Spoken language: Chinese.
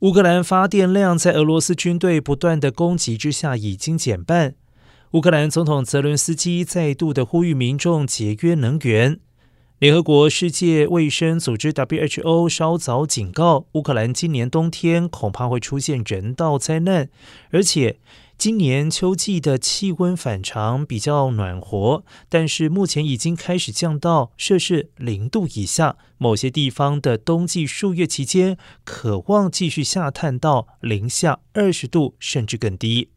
乌克兰发电量在俄罗斯军队不断的攻击之下已经减半。乌克兰总统泽伦斯基再度的呼吁民众节约能源。联合国世界卫生组织 WHO 稍早警告，乌克兰今年冬天恐怕会出现人道灾难，而且。今年秋季的气温反常，比较暖和，但是目前已经开始降到摄氏零度以下。某些地方的冬季数月期间，渴望继续下探到零下二十度甚至更低。